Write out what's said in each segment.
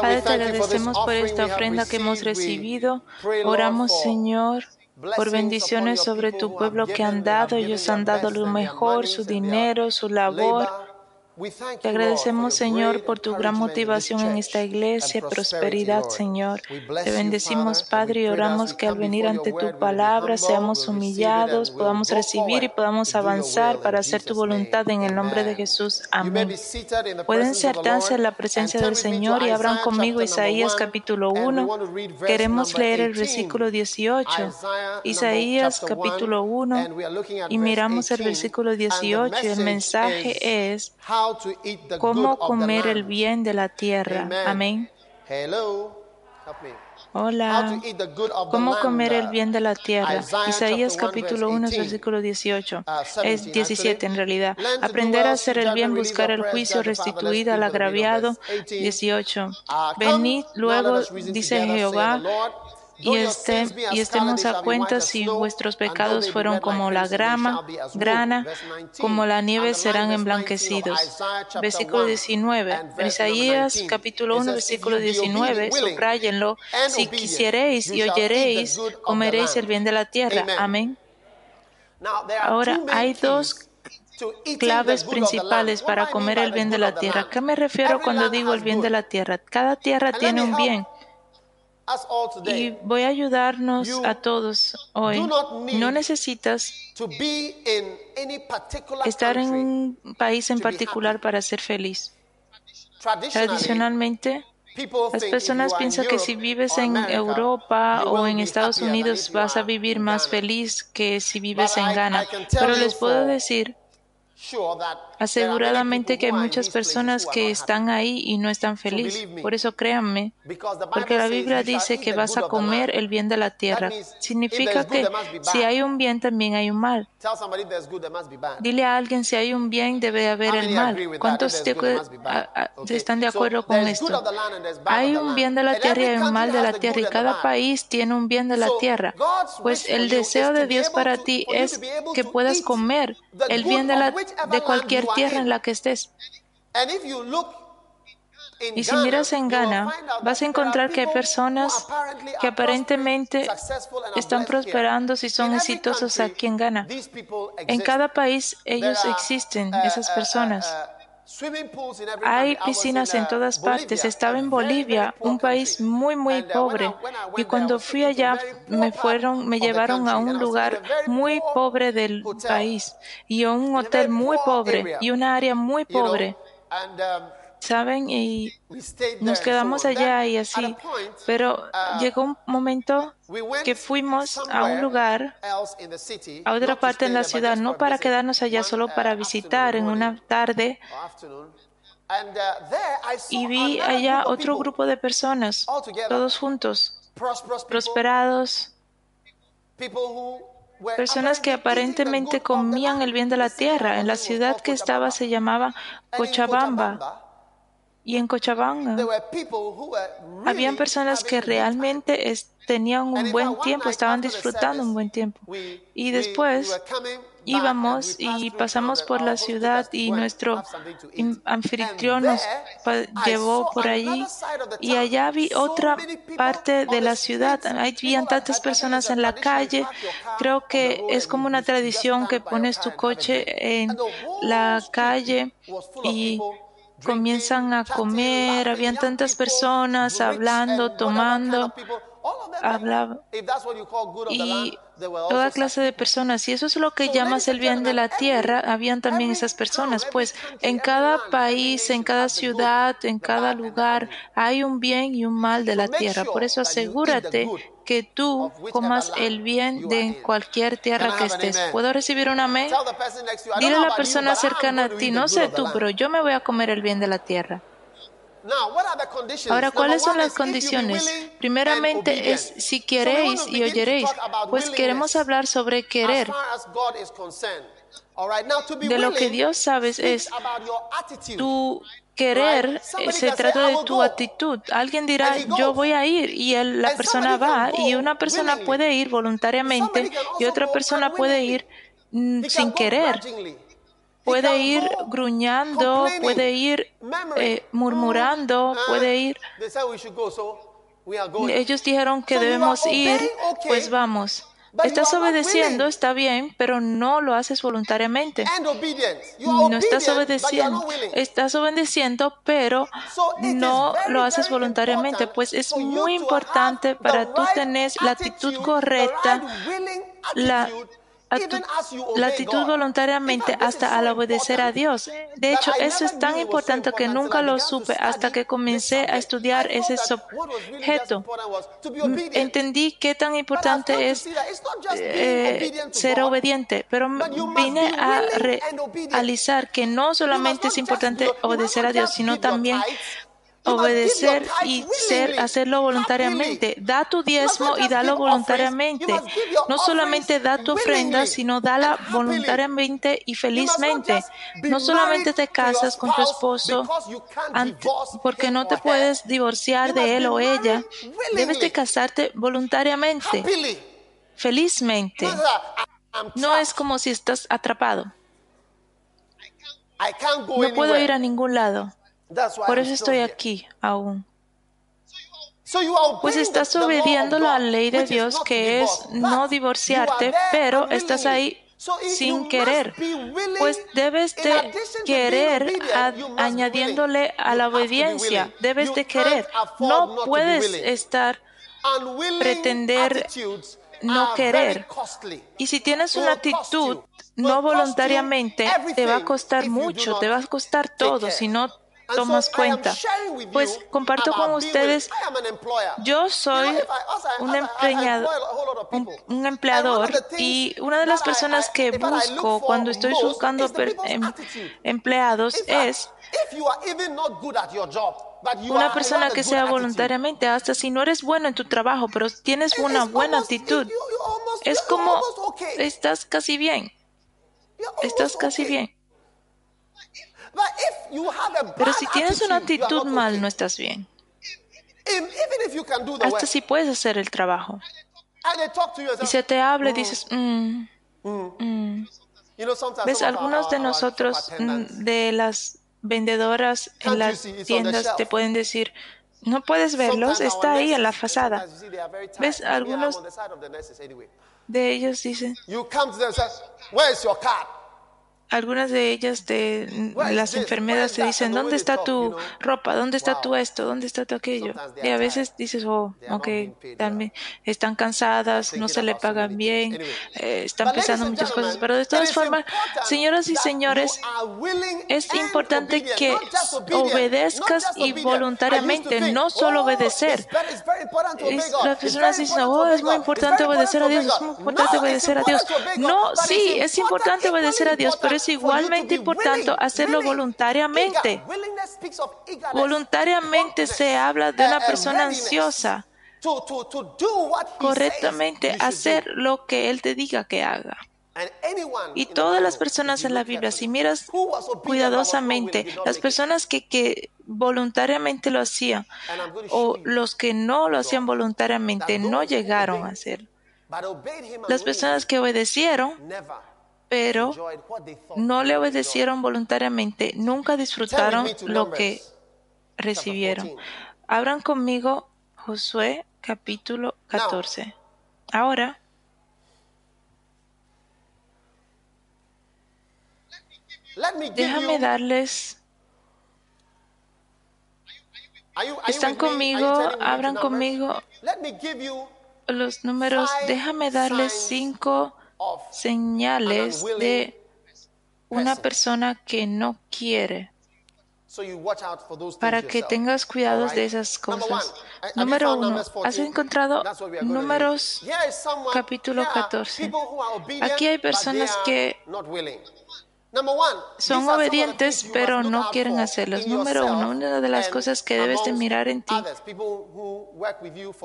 Padre, te agradecemos por esta ofrenda que hemos recibido. Oramos, Señor, por bendiciones sobre tu pueblo que han dado. Ellos han dado lo mejor, su dinero, su labor. Te agradecemos, Señor, por tu gran motivación en esta iglesia, prosperidad, Señor. Te bendecimos, Padre, y oramos que al venir ante tu palabra seamos humillados, podamos recibir y podamos avanzar para hacer tu voluntad en el nombre de Jesús. Amén. Pueden sentarse en la presencia del Señor y abran conmigo Isaías capítulo 1. Queremos leer el versículo 18. Isaías capítulo 1 y miramos el versículo 18 y el mensaje es cómo comer el bien de la tierra. Amén. Hola. ¿Cómo comer el bien de la tierra? Isaías capítulo 1, versículo 18. Es 17 en realidad. Aprender a hacer el bien, buscar el juicio, restituir al agraviado. 18. Venid luego, dice Jehová, y, este, y estemos a cuenta si vuestros pecados fueron como la grama, grana, como la nieve serán emblanquecidos. Versículo 19. Isaías capítulo 1, versículo 19, subrayenlo. Si quisiereis y oyereis, comeréis el bien de la tierra. Amén. Ahora, hay dos claves principales para comer el bien de la tierra. ¿A qué me refiero cuando digo el bien de la tierra? Cada tierra tiene un bien. Y voy a ayudarnos a todos hoy. No necesitas estar en un país en particular para ser feliz. Tradicionalmente, las personas piensan que si vives en Europa o en Estados Unidos vas a vivir más feliz que si vives en Ghana. Pero les puedo decir aseguradamente que hay muchas personas que están ahí y no están felices. Por eso créanme, porque la Biblia dice que vas a comer el bien de la tierra. Significa que si hay un bien, también hay un mal. Dile a alguien, si hay un bien, debe haber el mal. ¿Cuántos están de acuerdo con esto? Hay un bien de la tierra y hay un mal de la tierra, y cada país tiene un bien de la tierra. Pues el deseo de Dios para ti es que puedas comer el bien de, la, de cualquier tierra en la que estés. Y si miras en Ghana, vas a encontrar que hay personas que aparentemente están prosperando si son exitosos aquí en Ghana. En cada país ellos existen, esas personas. Hay piscinas en todas partes. Estaba en Bolivia, un país muy, muy pobre. Y cuando fui allá, me fueron, me llevaron a un lugar muy pobre del país. Y a un hotel muy pobre y una área muy pobre. ¿Saben? Y nos quedamos allá y así. Pero llegó un momento que fuimos a un lugar, a otra parte en la ciudad, no para quedarnos allá, solo para visitar en una tarde. Y vi allá otro grupo de personas, todos juntos, prosperados, personas que aparentemente comían el bien de la tierra. En la ciudad que estaba se llamaba Cochabamba. Y en Cochabamba habían personas que realmente tenían un buen tiempo, estaban disfrutando un buen tiempo. Y después íbamos y pasamos por la ciudad y nuestro anfitrión nos llevó por allí y allá vi otra parte de la ciudad. Habían tantas personas en la calle. Creo que es como una tradición que pones tu coche en la calle y comienzan a comer, habían tantas personas hablando, tomando. hablaba y toda clase de personas. Si eso es lo que llamas el bien de la tierra, habían también esas personas. Pues en cada país, en cada ciudad, en cada lugar, hay un bien y un mal de la tierra. Por eso asegúrate que tú comas el bien de cualquier tierra que estés. ¿Puedo recibir un amén? Dile a la persona cercana a ti, no sé tú, pero yo me voy a comer el bien de la tierra. Ahora, ¿cuáles son las condiciones? Primeramente es si queréis y oyeréis, pues queremos hablar sobre querer. De lo que Dios sabe es tu querer eh, se trata de tu actitud. Alguien dirá, yo voy a ir y la persona va y una persona puede ir voluntariamente y otra persona puede ir sin querer puede ir gruñando, puede ir eh, murmurando, puede ir... Ellos dijeron que debemos ir, pues vamos. Estás obedeciendo, está bien, pero no lo haces voluntariamente. No estás obedeciendo, estás obedeciendo, pero no lo haces voluntariamente. Pues es muy importante para tú tener la actitud correcta, la la actitud voluntariamente hasta al obedecer a Dios. De hecho, eso es tan importante que nunca lo supe hasta que comencé a estudiar ese sujeto. Entendí qué tan importante es eh, ser obediente, pero vine a realizar que no solamente es importante obedecer a Dios, sino también obedecer y ser, hacerlo voluntariamente. Da tu diezmo y dalo voluntariamente. No solamente da tu ofrenda, sino dala voluntariamente y felizmente. No solamente te casas con tu esposo porque no te puedes divorciar de él o ella. Debes de casarte voluntariamente, felizmente. No es como si estás atrapado. No puedo ir a ningún lado. Por eso estoy aquí aún. Pues estás obediendo la ley de Dios que es no divorciarte, pero estás ahí sin querer. Pues debes de querer añadiéndole a la obediencia. Debes de querer. No puedes estar pretender no querer. Y si tienes una actitud no voluntariamente, te va a costar mucho, te va a costar todo si no tomas cuenta. Pues comparto con ustedes, yo soy un, un, empleador y una de las personas que busco cuando estoy buscando em, empleados es una persona que sea voluntariamente, hasta si no eres bueno en tu trabajo, pero tienes una buena actitud. Es como estás casi bien. Estás casi bien. Pero si tienes una actitud mal, no estás bien. Hasta si puedes hacer el trabajo. Y se te habla y mm. dices, mm, mm". ¿ves? Algunos de nosotros, de las vendedoras en las tiendas, te pueden decir, no puedes verlos, está ahí en la fachada. ¿Ves? Algunos de ellos dicen, algunas de ellas de las enfermedades te dicen, ¿dónde está tu ropa? ¿Dónde está tu esto? ¿Dónde está tu aquello? Y a veces dices, oh, ok, también están cansadas, no se le pagan bien, eh, están pensando muchas cosas, pero de todas formas, señoras y señores, es importante que obedezcas y voluntariamente, no solo obedecer. las personas dicen, oh, es muy importante obedecer a Dios, es muy importante obedecer a Dios. No, sí, es importante obedecer a Dios, pero es igualmente importante hacerlo voluntariamente. Voluntariamente se habla de una persona ansiosa. Correctamente hacer lo que Él te diga que haga. Y todas las personas en la Biblia, si miras cuidadosamente, las personas que, que voluntariamente lo hacían o los que no lo hacían voluntariamente no llegaron a hacer. Las personas que obedecieron pero no le obedecieron voluntariamente, nunca disfrutaron lo que recibieron. Abran conmigo Josué capítulo 14. Ahora, déjame darles... ¿Están conmigo? Abran conmigo los números, déjame darles cinco señales de una persona que no quiere. Para que tengas cuidado de esas cosas. Número uno, ¿has encontrado números capítulo 14? Aquí hay personas que son obedientes pero no quieren hacerlos. Número uno, una de las cosas que debes de mirar en ti,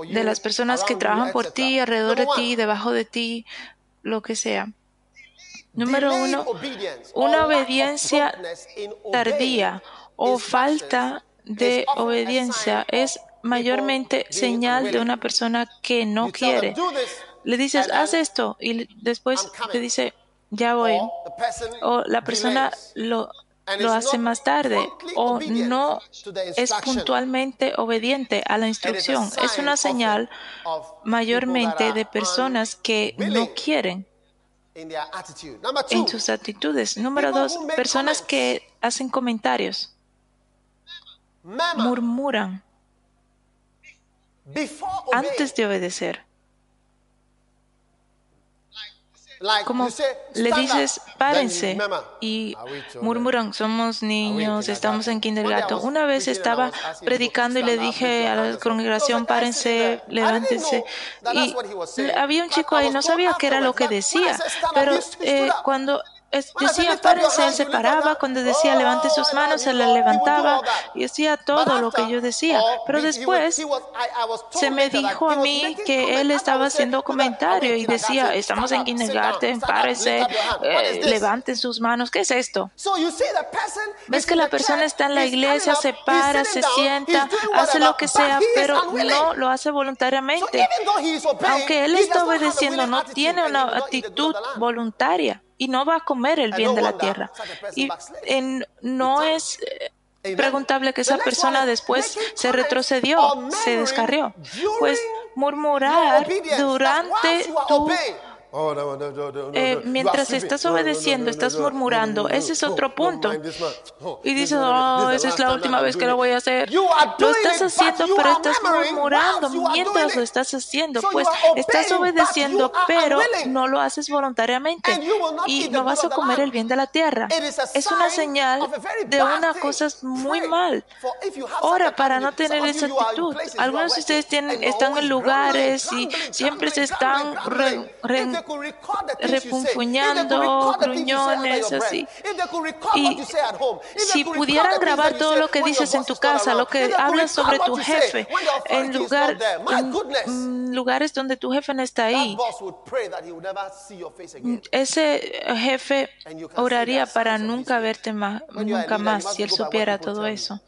de las personas que trabajan por ti, alrededor de ti, debajo de ti, lo que sea. Número uno, una obediencia tardía o falta de obediencia es mayormente señal de una persona que no quiere. Le dices, haz esto y después te dice, ya voy. O la persona lo, lo hace más tarde o no es puntualmente obediente a la instrucción. Es una señal mayormente de personas que no quieren en sus actitudes. Número dos, personas que hacen comentarios, murmuran antes de obedecer. Como le dices, párense y murmuran, somos niños, estamos en kindergarten. Una vez estaba predicando y le dije a la congregación, párense, levántense. Y había un chico ahí, no sabía qué era lo que decía, pero eh, cuando decía párense, él se paraba, cuando decía levante sus manos, se la levantaba y hacía todo lo que yo decía. Pero después se me dijo a mí que él estaba haciendo comentario y decía, estamos en kindergarten, párense, eh, levanten sus manos, ¿qué es esto? Ves que la persona está en la iglesia, se para, se sienta, hace lo que sea, pero no lo hace voluntariamente. Aunque él está obedeciendo, no tiene una actitud voluntaria y no va a comer el bien de la tierra. Y no es eh, preguntable que esa persona después se retrocedió, se descarrió. Pues murmurar durante tu eh, mientras estás obedeciendo, estás murmurando. Ese es otro punto. Oh, y dices, oh, esa es la última vez que lo voy a hacer. Lo estás haciendo, pero estás murmurando mientras lo estás haciendo. Pues estás obedeciendo, pero no lo haces voluntariamente. Y no vas a comer el bien de la tierra. Es una señal de una cosa muy mal. Ahora, para no tener esa actitud, algunos de ustedes tienen, están en lugares y siempre se están refunfuñando, gruñones, así. Y si pudieran grabar todo lo que dices en tu casa, lo que hablas sobre tu jefe, en, lugar, en lugares donde tu jefe no está ahí, ese jefe oraría para nunca verte más, nunca más si él supiera todo eso.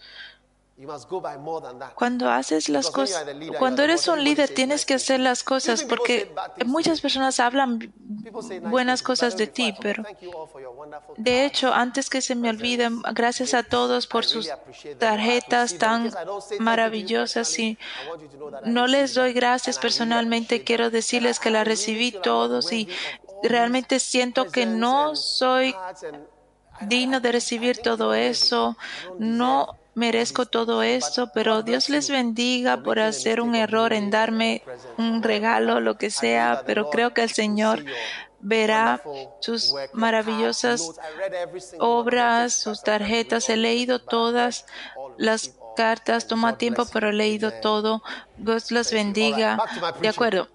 Cuando haces las cosas, cuando eres un líder tienes que hacer las cosas porque muchas personas hablan buenas cosas de ti, pero de hecho, antes que se me olviden, gracias a todos por sus tarjetas tan maravillosas y no les doy gracias personalmente, quiero decirles que las recibí todos y realmente siento que no soy digno de recibir todo eso, no merezco todo esto, pero Dios les bendiga por hacer un error en darme un regalo, lo que sea, pero creo que el Señor verá sus maravillosas obras, sus tarjetas. He leído todas las cartas, toma tiempo, pero he leído todo. Dios las bendiga. De acuerdo.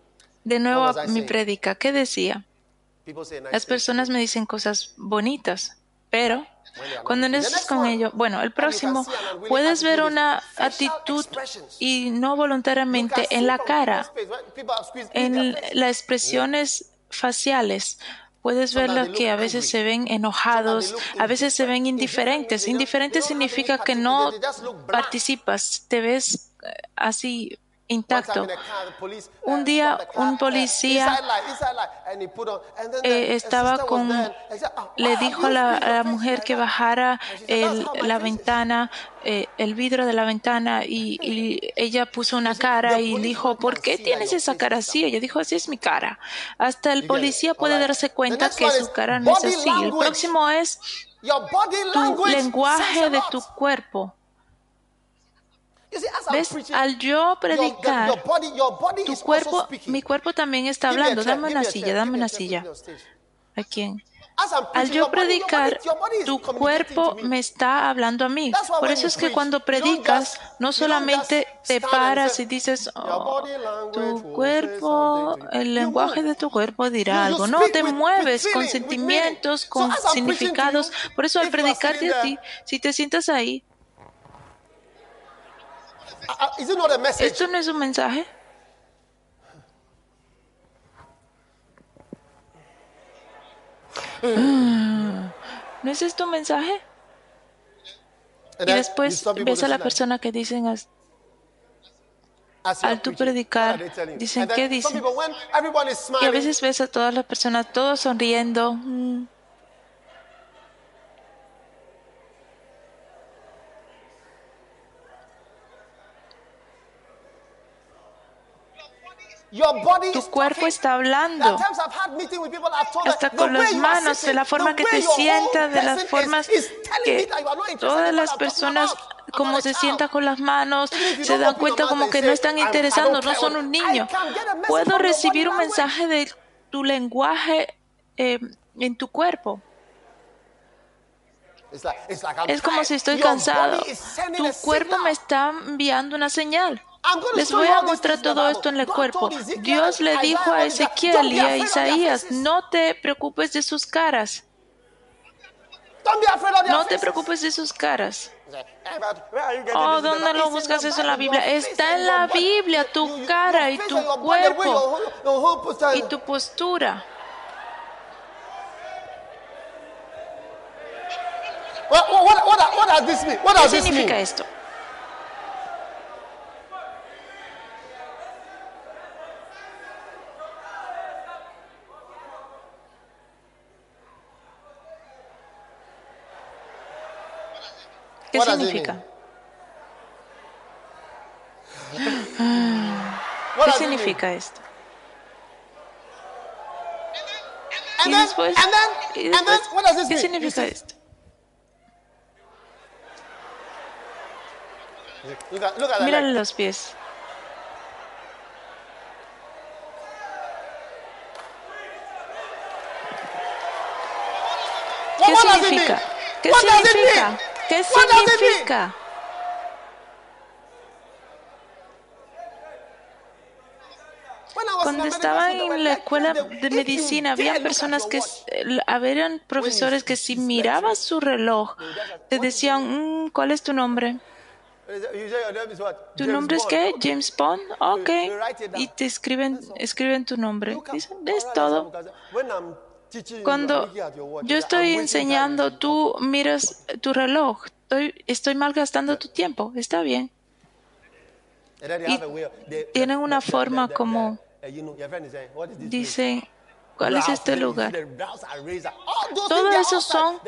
De nuevo a mi predica. ¿Qué decía? Las personas me dicen cosas bonitas, pero cuando estás con ello, bueno, el próximo, puedes ver una actitud y no voluntariamente en la cara, en las expresiones faciales. Puedes verlo que a veces se ven enojados, a veces se ven indiferentes. Indiferente significa que no participas, te ves eh, así intacto. Un día un policía eh, estaba con, le dijo a la, mujer que bajara la ventana, eh, el vidrio de la ventana y, ella puso una cara y dijo, ¿por qué tienes esa cara así? Ella dijo, así es mi cara. Hasta el policía puede darse cuenta que su cara no es así. El próximo es tu lenguaje de tu cuerpo ¿Ves? Al yo predicar, tu cuerpo, mi cuerpo también está hablando. Dame una silla, dame una silla. ¿A quién? Al yo predicar, tu cuerpo me está hablando a mí. Por eso es que cuando predicas, no solamente te paras y dices, oh, tu cuerpo, el lenguaje de tu cuerpo dirá algo. No, te mueves con sentimientos, con significados. Por eso al predicarte a ti, si te sientas ahí, uh, uh, ¿esto no es un mensaje? ¿No es esto un mensaje? Y después ves a la persona que dicen al tu predicar, dicen, ¿qué dicen? Y a veces ves a todas las personas todos sonriendo. Mm. Tu cuerpo está hablando. Hasta con las manos, de la forma que te sientas, de las formas que todas las personas como se sientan con las manos, se dan cuenta como que no están interesados, no son un niño. Puedo recibir un mensaje de tu lenguaje eh, en tu cuerpo. Es como si estoy cansado. Tu cuerpo me está enviando una señal. Les voy a mostrar todo esto en el cuerpo. Dios le dijo a Ezequiel y a Isaías, no te preocupes de sus caras. No te preocupes de sus caras. Oh, ¿dónde lo buscas eso en la Biblia? Está en la Biblia, tu cara y tu cuerpo y tu postura. ¿Qué significa esto? ¿Qué significa? ¿Qué significa esto? Y después, y después ¿qué significa esto? Mírale los pies. ¿Qué significa? ¿Qué significa? ¿Qué significa? Cuando estaba en la escuela de medicina, había personas que, habían profesores que si mirabas su reloj, te decían, mm, ¿cuál es tu nombre? ¿Tu nombre es qué? James Bond. Ok. Y te escriben, escriben tu nombre. Dicen, es todo. Cuando yo estoy enseñando, tú miras tu reloj. Estoy, estoy malgastando tu tiempo. Está bien. Y tienen una forma como dicen, ¿cuál es este lugar? Todo eso son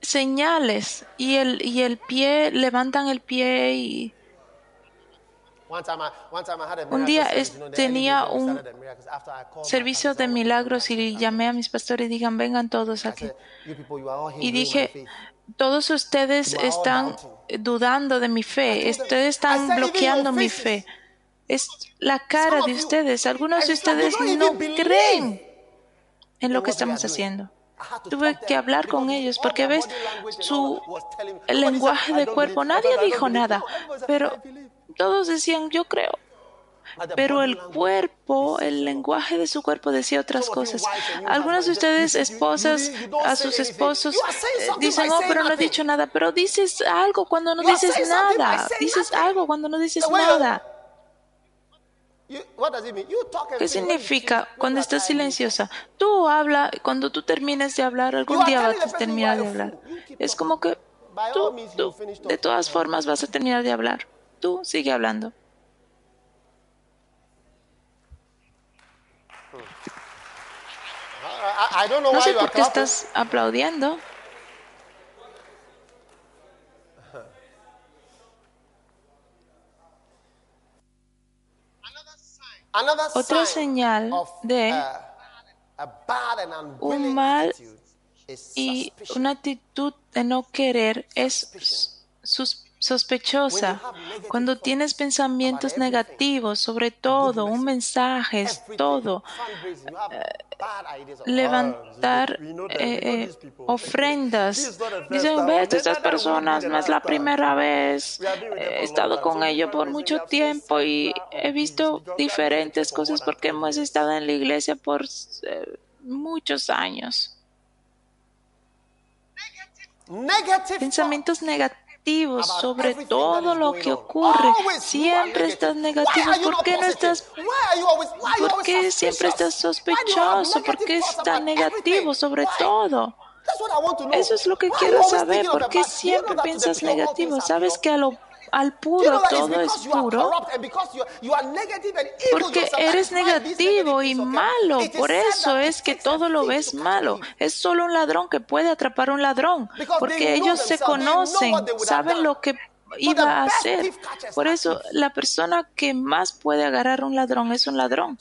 señales y el, y el pie, levantan el pie y un día tenía un servicio de milagros y llamé a mis pastores y digan, vengan todos aquí. Y dije, todos ustedes están dudando de mi fe, ustedes están bloqueando mi fe. Es la cara de ustedes. Algunos de ustedes no creen en lo que estamos haciendo. Tuve que hablar con ellos porque ves su lenguaje de cuerpo. Nadie dijo nada, pero todos decían, yo creo. Pero el cuerpo, el lenguaje de su cuerpo decía otras cosas. Algunas de ustedes, esposas, a sus esposos, dicen, oh, pero no he dicho nada. Pero dices algo cuando no dices nada. Dices algo cuando no dices nada. ¿Qué significa cuando estás silenciosa? Tú habla, cuando tú termines de hablar, algún día vas a terminar de hablar. Es como que tú, tú, de todas formas, vas a terminar de hablar. Tú sigue hablando. No sé por qué estás aplaudiendo. Otra señal de un mal y una actitud de no querer es sus sospechosa, cuando tienes pensamientos negativos sobre todo, un mensaje es todo, levantar eh, eh, ofrendas. Dicen, ve, estas personas no es la primera vez, he estado con ellos por mucho tiempo y he visto diferentes cosas porque hemos estado en la iglesia por eh, muchos años. Pensamientos negativos sobre todo lo que ocurre. Siempre estás negativo. ¿Por qué no estás? ¿Por qué siempre estás sospechoso? ¿Por qué estás negativo sobre todo? Eso es lo que quiero saber. ¿Por qué siempre piensas negativo? ¿Sabes que a lo al puro todo es puro porque eres negativo y malo. Por eso es que todo lo ves malo. Es solo un ladrón que puede atrapar a un ladrón porque ellos se conocen, saben lo que iba a hacer. Por eso la persona que más puede agarrar a un ladrón es un ladrón.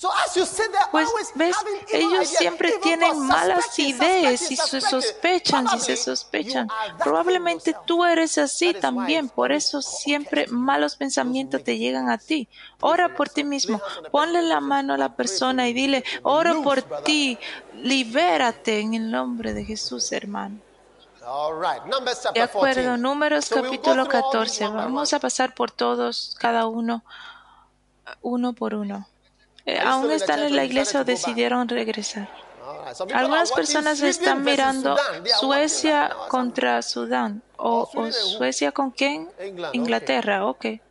Pues ves, ellos siempre tienen malas ideas y se sospechan y se sospechan. Probablemente tú eres así también, por eso siempre malos pensamientos te llegan a ti. Ora por ti mismo, ponle la mano a la persona y dile, oro por ti, libérate en el nombre de Jesús, hermano. De acuerdo, Números capítulo 14. Vamos a pasar por todos, cada uno, uno por uno. Eh, aún están en la iglesia o decidieron regresar. Algunas personas están mirando Suecia contra Sudán o, o Suecia con quién? Inglaterra, ok.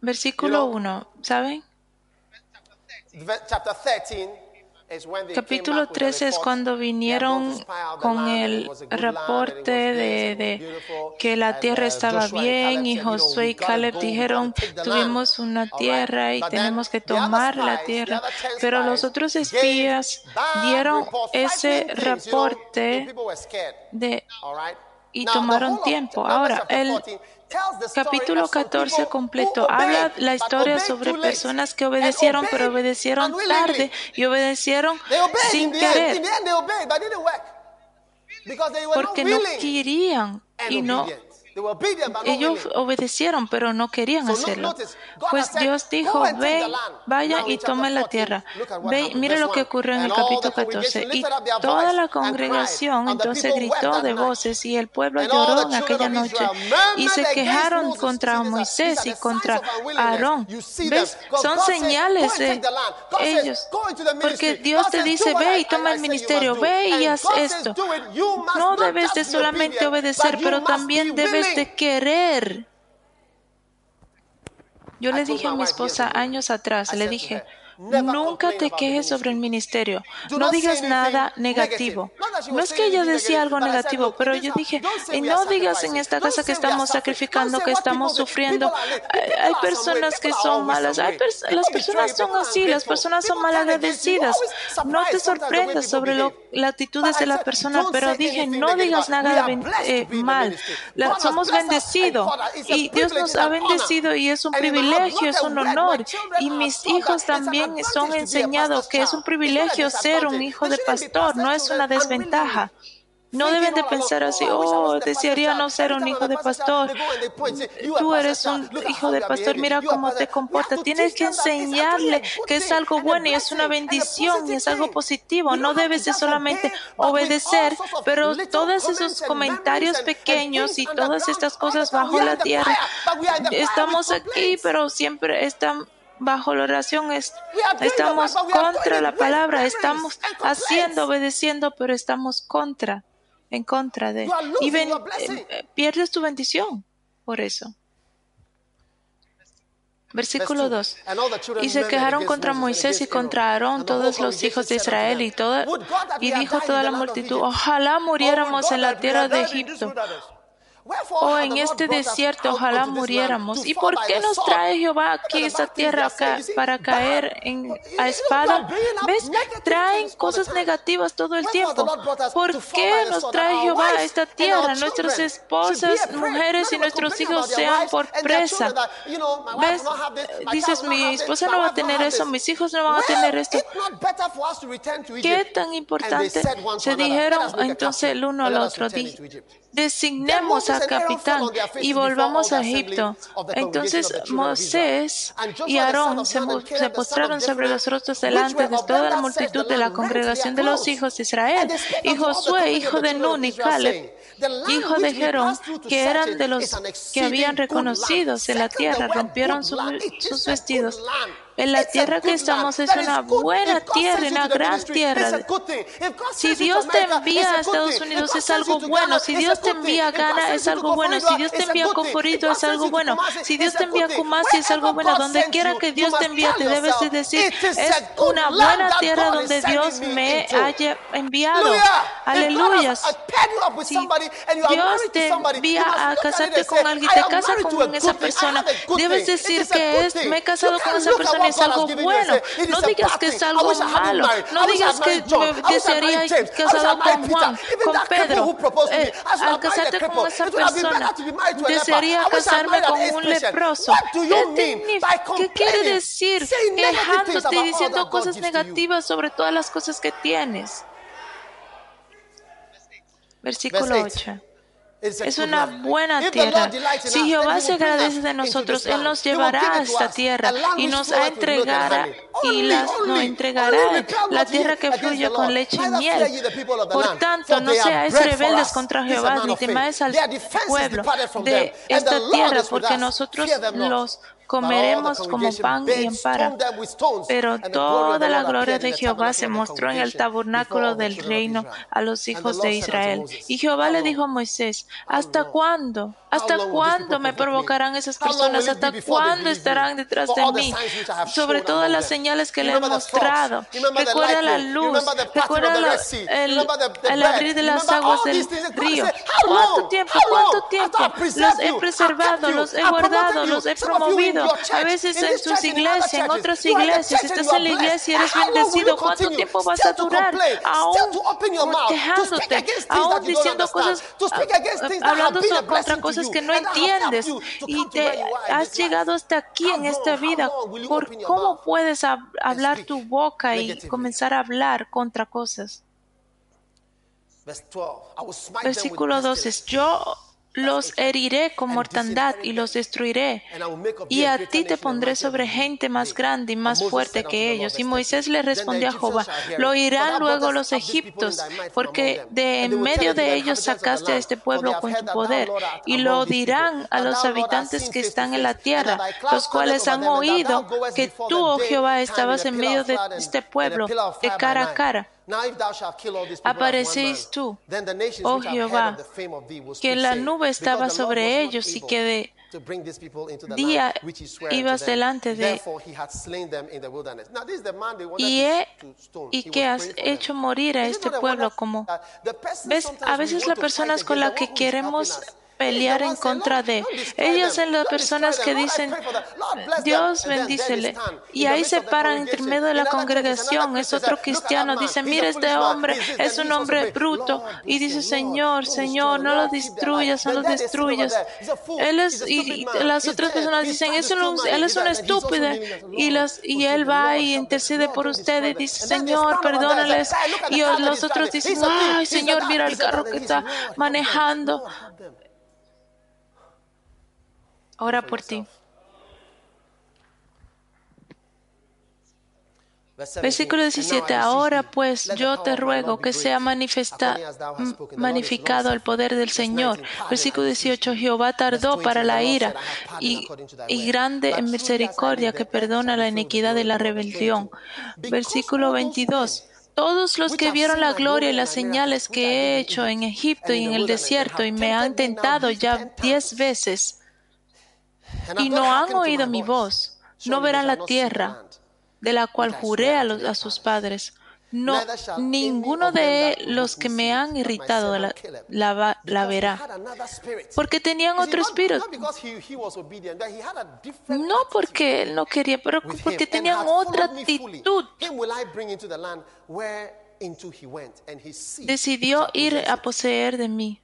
Versículo 1, ¿saben? Capítulo 13 es cuando vinieron con el reporte de, que la tierra estaba bien y Josué y Caleb dijeron, tuvimos una tierra y tenemos que tomar la tierra. Pero los otros espías dieron ese reporte de, y tomaron tiempo. Ahora, el capítulo 14 completo. habla la historia sobre personas que obedecieron, pero obedecieron tarde y obedecieron sin querer. Porque no querían y no ellos obedecieron, pero no querían hacerlo. Pues Dios dijo, ven, vayan y tomen la tierra. Ve, mire lo que ocurrió en el capítulo 14. Y toda la congregación entonces gritó de voces y el pueblo lloró en aquella noche y se quejaron contra Moisés y contra Aarón. ¿Ves? Son señales de ellos. Porque Dios te dice, ve y toma el ministerio, ve y haz esto. No debes de solamente obedecer, pero también debes de querer. Yo le dije a mi esposa años atrás, le dije, Nunca te quejes sobre el ministerio. No digas nada negativo. No es que ella decía algo negativo, pero yo dije, y no digas en esta casa que estamos sacrificando, que estamos sufriendo. Hay, personas que son malas. las personas son así, las personas son malagradecidas. No te sorprendas sobre lo, las actitudes de la persona, pero dije, no digas nada eh, mal. somos bendecidos y Dios nos ha bendecido y es un privilegio, es un honor. Y mis hijos también son enseñados que es un privilegio ser un hijo de pastor, no es una desventaja. No deben de pensar así, oh, desearía no ser un hijo de pastor. Tú eres un hijo de pastor, mira cómo te comportas. Tienes que enseñarle que es algo bueno y es una bendición y es algo positivo. No debes de solamente obedecer, pero todos esos comentarios pequeños y todas estas cosas bajo la tierra, estamos aquí, pero siempre están bajo la oración estamos contra la palabra, estamos haciendo, obedeciendo, pero estamos contra, en contra de. Y eh, eh, pierdes tu bendición por eso. Versículo 2. Y se quejaron contra Moisés y contra Aarón todos los hijos de Israel y, y dijo toda la multitud, ojalá muriéramos en la tierra de Egipto Oh, en este desierto ojalá muriéramos. ¿Y por qué nos trae Jehová aquí esta tierra para caer en, a espada? ¿Ves? Traen cosas negativas todo el tiempo. ¿Por qué nos trae Jehová a esta tierra? Nuestras esposas, mujeres y nuestros hijos sean por presa. ¿Ves? Dices, mi esposa no va a tener eso, mis hijos no van a tener esto. ¿Qué tan importante? Se dijeron entonces el uno al otro designemos al capitán y volvamos a Egipto. Entonces Moisés y Aarón se, postraron sobre los rostros delante de toda la multitud de la congregación de los hijos de Israel. Y Josué, hijo de Nun y Caleb, hijo de Jerón, que eran de los que habían reconocido en la tierra, rompieron sus vestidos en la tierra que estamos es una buena tierra, una gran tierra. Si Dios te envía a Estados Unidos es algo bueno. Si Dios te envía a Ghana es algo bueno. Si Dios te envía a Conforito es algo bueno. Si Dios te envía a Kumasi es algo bueno. Donde quiera que Dios te envíe, te debes de decir, es una buena tierra donde Dios me haya enviado. Aleluya. Si Dios te envía a casarte con alguien, te casa con esa persona, debes decir que es, me he casado con esa persona es algo bueno. No digas que es algo malo. No digas que desearía casado con Juan, con Pedro. Eh, al casarte con esa persona, desearía casarme con un leproso. ¿Qué quiere decir? Quejándote y diciendo cosas negativas sobre todas las cosas que tienes. Versículo 8. Es una buena tierra. Si Jehová se agradece de nosotros, Él nos llevará a esta tierra y nos entregará y las, nos entregará la tierra que fluye con leche y miel. Por tanto, no seáis rebeldes contra Jehová, ni temáis al pueblo de esta tierra, porque nosotros los comeremos como pan y ampara. Pero toda la gloria de Jehová se mostró en el tabernáculo del reino a los hijos de Israel. Y Jehová le dijo a Moisés, ¿hasta cuándo? ¿Hasta cuándo me provocarán esas personas? ¿Hasta cuándo estarán detrás de mí? Sobre todas las señales que le he mostrado. Recuerda la luz. Recuerda el, abrir de las aguas del río. ¿Cuánto tiempo? ¿Cuánto tiempo? Los he preservado, los he guardado, los he promovido. A veces en sus iglesias, en otras iglesias, estás en la iglesia y eres bendecido. ¿Cuánto tiempo vas a durar? Aún quejándote, aún diciendo cosas, hablando contra cosas que no entiendes y te has llegado hasta aquí en esta vida. ¿Por cómo puedes hablar tu boca y comenzar a hablar contra cosas? Versículo 12. Yo los heriré con mortandad y los destruiré. Y a ti te pondré sobre gente más grande y más fuerte que ellos. Y Moisés le respondió a Jehová, lo oirán luego los egiptos, porque de en medio de ellos sacaste a este pueblo con tu poder. Y lo dirán a los habitantes que están en la tierra, los cuales han oído que tú, oh Jehová, estabas en medio de este pueblo, de cara a cara Aparecéis tú, oh Jehová, que la nube estaba sobre ellos y que de día ibas delante de y, y que has hecho morir a este pueblo como ves a veces las personas con las que queremos pelear en contra de. Ellos son las personas que dicen, Dios bendícele. Y ahí se paran entre medio de la congregación. Es otro cristiano. Dice, mira este hombre, es un hombre bruto. Y dice, Señor, Señor, no lo destruyas, no lo destruyas. Él es, y las otras personas dicen, es él es un estúpido. Y, las, y él va y intercede por ustedes. Dice, Señor, perdónales. Y los otros dicen, ay, Señor, mira el carro que está manejando. Ora por ti. Versículo 17. Ahora pues yo te ruego que sea manifiesta, magnificado el poder del Señor. Versículo 18. Jehová tardó para la ira y, y grande en misericordia que perdona la iniquidad y la rebelión. Versículo 22. Todos los que vieron la gloria y las señales que he hecho en Egipto y en el desierto y me han tentado ya diez veces y no han oído mi voz, no verán la tierra de la cual juré a, sus padres. no, ninguno de los que me han irritado la, la, verá, porque tenían otro espíritu. No porque él no quería, pero porque tenían otra actitud. Decidió ir a poseer de mí.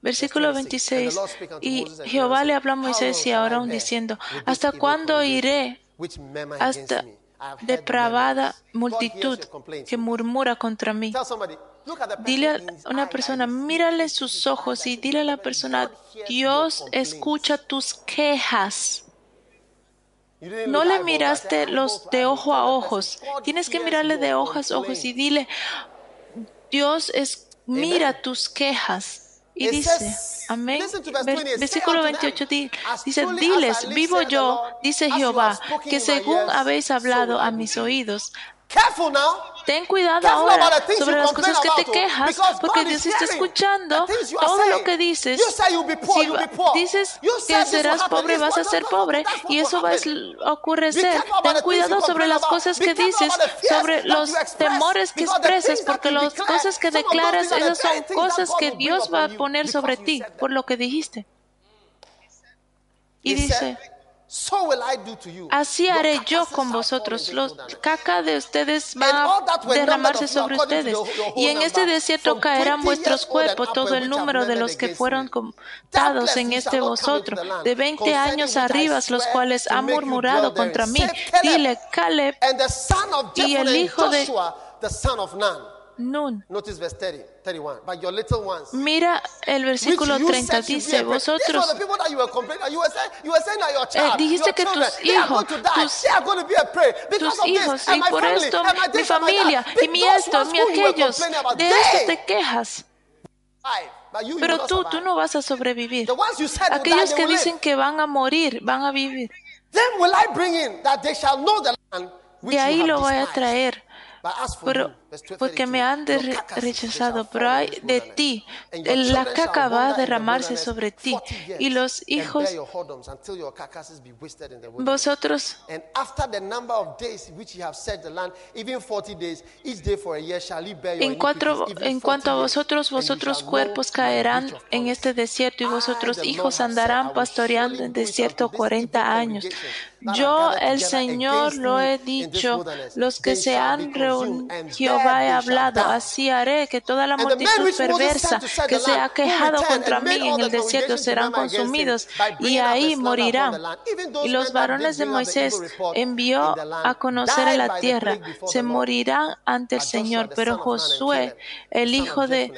Versículo 26. Y Jehová le habló a Moisés y a Aarón diciendo, ¿hasta cuándo iré hasta depravada multitud que murmura contra mí. Dile a una persona, mírale sus ojos y dile a la persona, Dios escucha tus quejas. No le miraste los de ojo a ojos. Tienes que mirarle de ojos a ojos y dile, Dios es, mira tus quejas. Y dice, amén. Versículo 28 dice, diles, vivo yo, dice Jehová, que según habéis hablado a mis oídos, Ten cuidado ahora sobre las cosas que te quejas, porque Dios está escuchando. todo lo que dices. Si dices que serás pobre, vas a ser pobre, y eso va a ocurrir. Ten cuidado sobre las cosas que dices, sobre los temores que expresas, porque las cosas que declaras, esas son cosas que Dios va a poner sobre ti por lo que dijiste. Y dice, Así haré yo con vosotros. Los caca de ustedes va a derramarse sobre ustedes. Y en este desierto caerán vuestros cuerpos, todo el número de los que fueron contados en este vosotros, de 20 años arriba, los cuales han murmurado contra mí. Dile, Caleb y el hijo de Nun. Mira el versículo 30, dice, vosotros. eh, dijiste que tus hijos, tus, hijos, y por esto mi familia, y mi esto, mi aquellos, de esto te quejas. Pero tú, tú no vas a sobrevivir. Aquellos que dicen que van a morir, van a vivir. De ahí lo voy a traer. Pero porque me han rechazado, pero hay de ti, la caca va a derramarse sobre ti. Y los hijos, vosotros, en cuanto, en cuanto a vosotros, vosotros cuerpos caerán en este desierto y vosotros hijos andarán pastoreando en desierto 40 años. Yo, el Señor, lo he dicho, los que se han reunido, Jehová he hablado, así haré que toda la multitud perversa que se ha quejado contra mí en el desierto serán consumidos y ahí morirán. Y los varones de Moisés envió a conocer la tierra, se morirán ante el Señor, pero Josué, el hijo de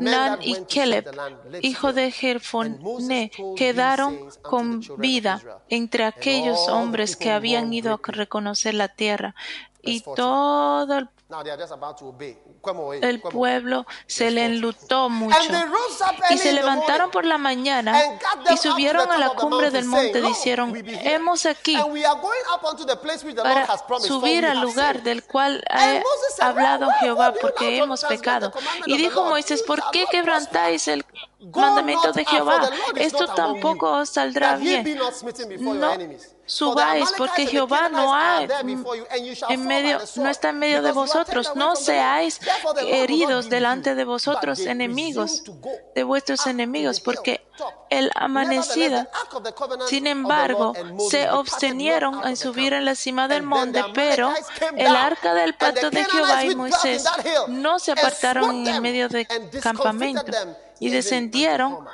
Nan y Caleb, hijo de Jerfone, quedaron con vida entre aquellos hombres que habían ido a reconocer la tierra. Y todo el el pueblo se le enlutó mucho. Y se levantaron por la mañana y subieron a la cumbre del monte. Dijeron, hemos aquí para subir al lugar del cual ha hablado Jehová porque hemos pecado. Y dijo Moisés, ¿por qué quebrantáis el mandamiento de Jehová? Esto tampoco os saldrá bien. No subáis porque Jehová no ha en medio, no está en medio de vosotros. No seáis heridos delante de vosotros, enemigos de vuestros enemigos, porque el amanecida, sin embargo, se abstenieron en subir en la cima del monte, pero el arca del pacto de Jehová y Moisés no se apartaron en medio del campamento y descendieron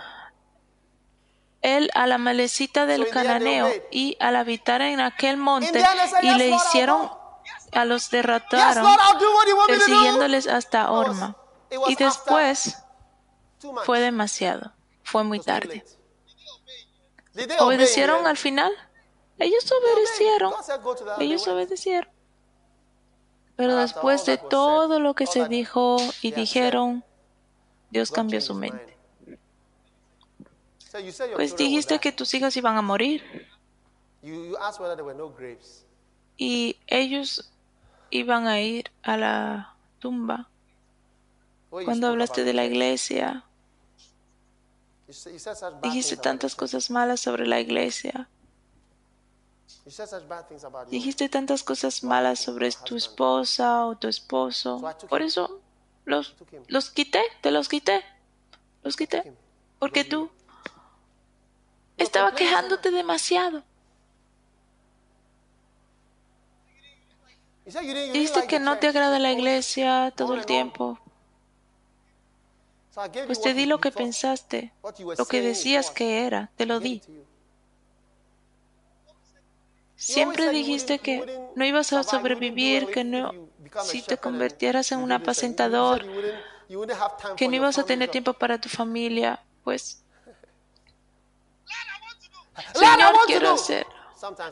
él a la malecita del cananeo y al habitar en aquel monte y le hicieron a los derrotaron persiguiéndoles hasta Orma. y después fue demasiado fue muy tarde. Obedecieron al final ellos obedecieron. Ellos obedecieron. Pero después de todo lo que se dijo y dijeron Dios cambió su mente pues dijiste que tus hijos iban a morir. Y ellos iban a ir a la tumba. Cuando hablaste de la iglesia, dijiste tantas cosas malas sobre la iglesia. Dijiste tantas cosas malas sobre tu esposa o tu esposo. Por eso los, los quité, te los quité. Los quité. Porque tú estaba quejándote demasiado. Dijiste que no te agrada la iglesia todo el tiempo. Pues te di lo que pensaste, lo que decías que era, te lo di. Siempre dijiste que no ibas a sobrevivir, que no, si te convirtieras en un apacentador, que no ibas a tener tiempo para tu familia, pues Señor, quiero hacer.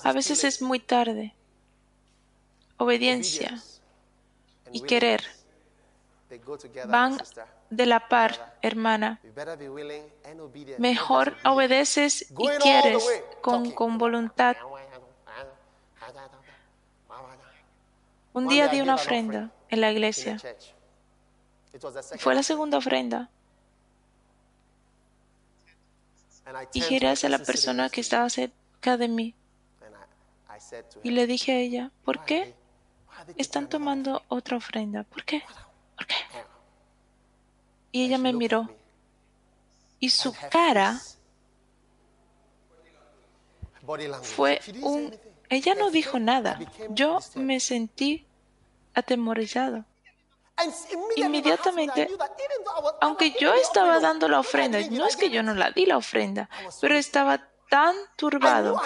A veces es muy tarde. Obediencia y querer van de la par, hermana. Mejor obedeces y quieres con, con voluntad. Un día di una ofrenda en la iglesia. Fue la segunda ofrenda. y giré hacia la persona que estaba cerca de mí. Y le dije a ella, ¿por qué están tomando otra ofrenda? ¿Por qué? ¿Por qué? Y ella me miró. Y su cara fue un... Ella no dijo nada. Yo me sentí atemorizado. Inmediatamente, aunque yo estaba dando la ofrenda, no es que yo no la di la ofrenda, pero estaba tan turbado.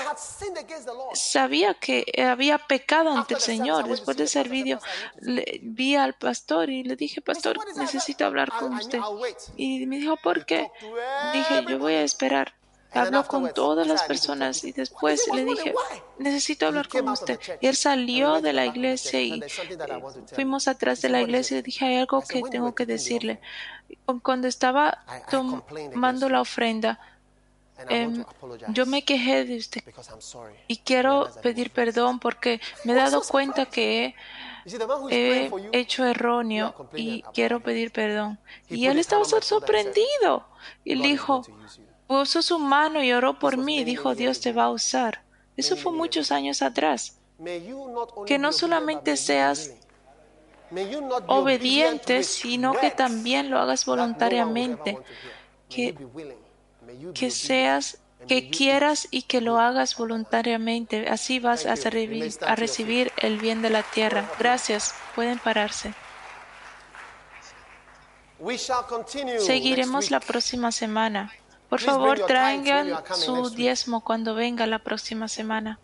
Sabía que había pecado ante el Señor. Después de ese vídeo, vi al pastor y le dije, pastor, necesito hablar con usted. Y me dijo, ¿por qué? Dije, yo voy a esperar. Habló con todas las personas y después le dije, necesito hablar con usted. Y él salió de la iglesia y fuimos atrás de la iglesia y dije, hay algo que tengo que decirle. Cuando estaba tomando la ofrenda, em, yo me quejé de usted y quiero pedir perdón porque me he dado cuenta que he hecho erróneo y quiero pedir perdón. Y él estaba sorprendido. Y él dijo, puso su mano y oró por mí, dijo Dios te va a usar. Eso fue muchos años atrás. Que no solamente seas obediente, sino que también lo hagas voluntariamente. Que, que seas, que quieras y que lo hagas voluntariamente. Así vas a recibir el bien de la tierra. Gracias. Pueden pararse. Seguiremos la próxima semana. Por favor, traigan su diezmo cuando venga la próxima semana.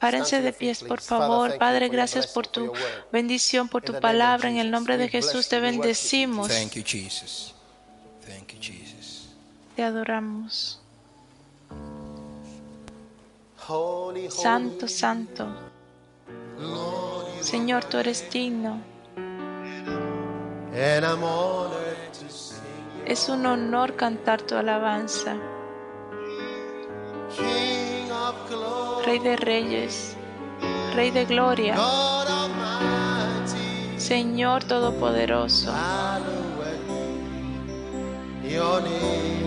Párense de pies, por favor. Padre, gracias por tu bendición, por tu palabra. En el nombre de Jesús te bendecimos. Te adoramos. Santo, santo. Señor, tú eres digno. Es un honor cantar tu alabanza. Rey de reyes, Rey de gloria, Señor Todopoderoso,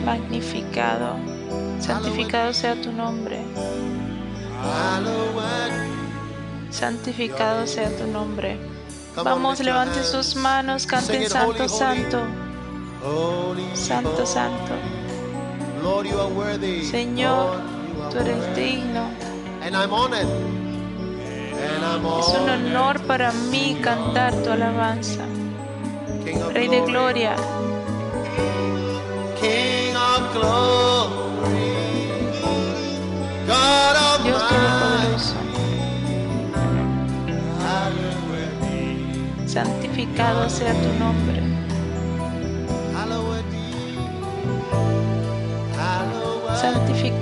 magnificado, santificado sea tu nombre. Santificado sea tu nombre. Vamos, levanten sus manos, canten Santo, Santo. Santo, Santo. Señor, tú eres digno. Es un honor para mí cantar tu alabanza. Rey de gloria. Dios Todopoderoso. Santificado sea tu nombre.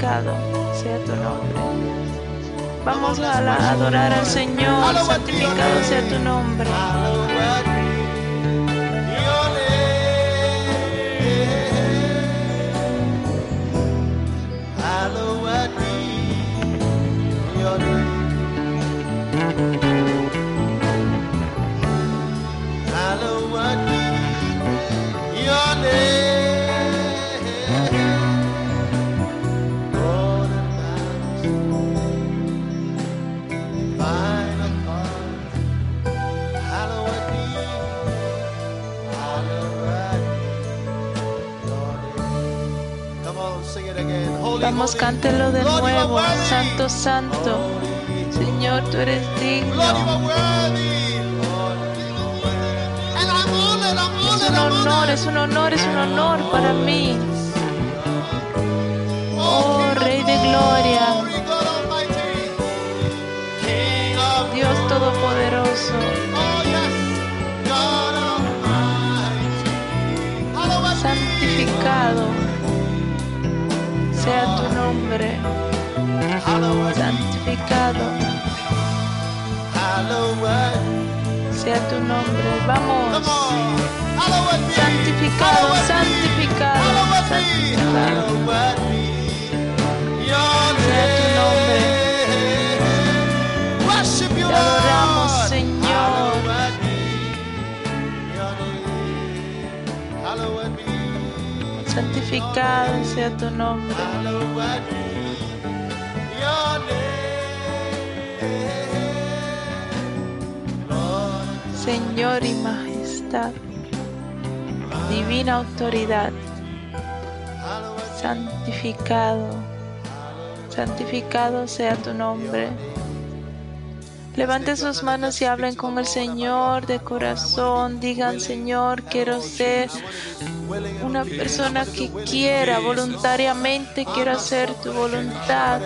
santificado sea tu nombre. Vamos a adorar al Señor, santificado sea tu nombre. Vamos, cántelo de nuevo. Santo, santo. Señor, tú eres digno. Es un honor, es un honor, es un honor para mí. Oh, Rey de Gloria. Dios Todopoderoso. Santificado sea tu nombre. Santificado sea tu nombre. Vamos. Santificado, santificado, santificado. Santificado sea tu nombre. Señor y majestad, divina autoridad, santificado, santificado sea tu nombre. Levanten sus manos y hablen con el Señor de corazón. Digan, Señor, quiero ser una persona que quiera voluntariamente, quiero hacer tu voluntad.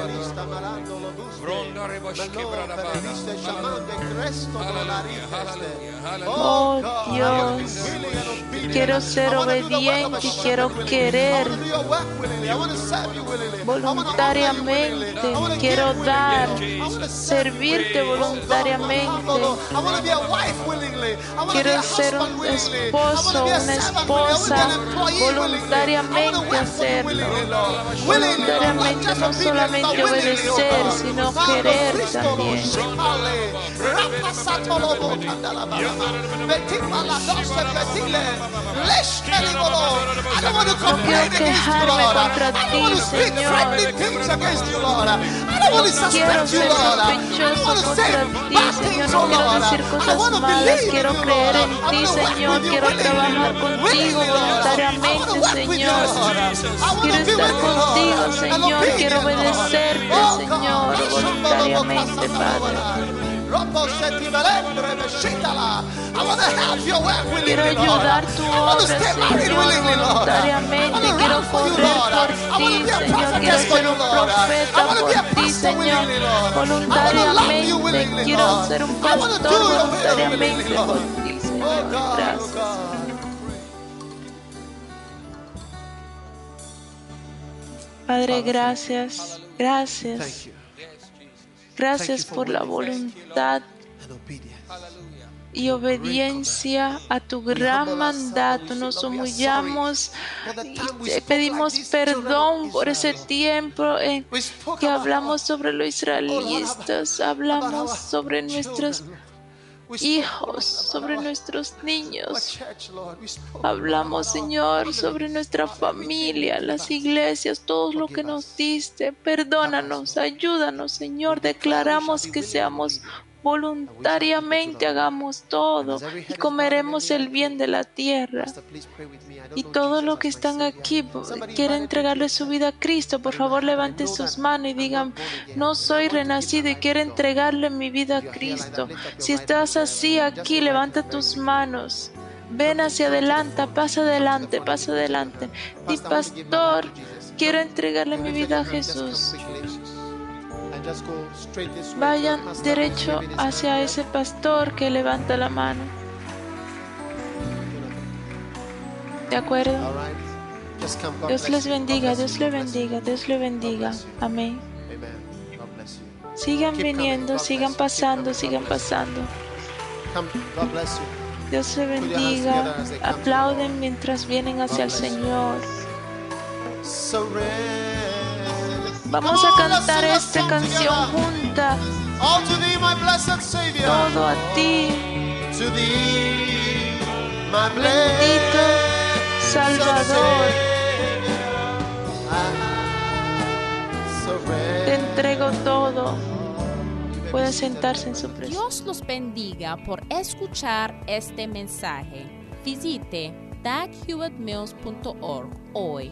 Oh Dios, quiero ser obediente y quiero querer voluntariamente, quiero dar, servirte voluntariamente. Quiero ser un esposo, una esposa, voluntariamente hacerlo. Voluntariamente no solamente obedecer, sino querer también. No quiero quejarme contra ti, Señor. No quiero ser sospechoso contra ti, Señor. No quiero decir cosas malas. Quiero creer en ti, Señor. Quiero trabajar contigo voluntariamente, Señor. Quiero estar contigo, Señor. Quiero obedecerte, Señor, voluntariamente, Padre. Quiero ayudar tu obra, Señor, voluntariamente. Quiero correr por ti, Señor. Quiero ser un profeta por ti, Señor, voluntariamente. Quiero ser un pastor voluntariamente por ti, Señor. Gracias. Padre, gracias, gracias. Gracias por la voluntad y obediencia a tu gran mandato. Nos humillamos y pedimos perdón por ese tiempo en que hablamos sobre los israelitas, hablamos sobre nuestros hijos, sobre nuestros niños. Hablamos, Señor, sobre nuestra familia, las iglesias, todo lo que nos diste. Perdónanos, ayúdanos, Señor. Declaramos que seamos voluntariamente hagamos todo y comeremos el bien de la tierra. Y todos los que están aquí quieren entregarle su vida a Cristo, por favor levanten sus manos y digan, no soy renacido y quiero entregarle mi vida a Cristo. Si estás así aquí, levanta tus manos. Ven hacia adelante, pasa adelante, pasa adelante. Y pastor, quiero entregarle mi vida a Jesús. Vayan derecho hacia ese pastor que levanta la mano. ¿De acuerdo? Dios les bendiga, Dios le bendiga, Dios le bendiga. Amén. Sigan viniendo, sigan pasando, sigan pasando. Dios le bendiga. Aplauden mientras vienen hacia el Señor. Vamos a cantar esta canción juntas. Todo a ti. Bendito Salvador. Te entrego todo. Puede sentarse en su presencia. Dios los bendiga por escuchar este mensaje. Visite daghewittmills.org hoy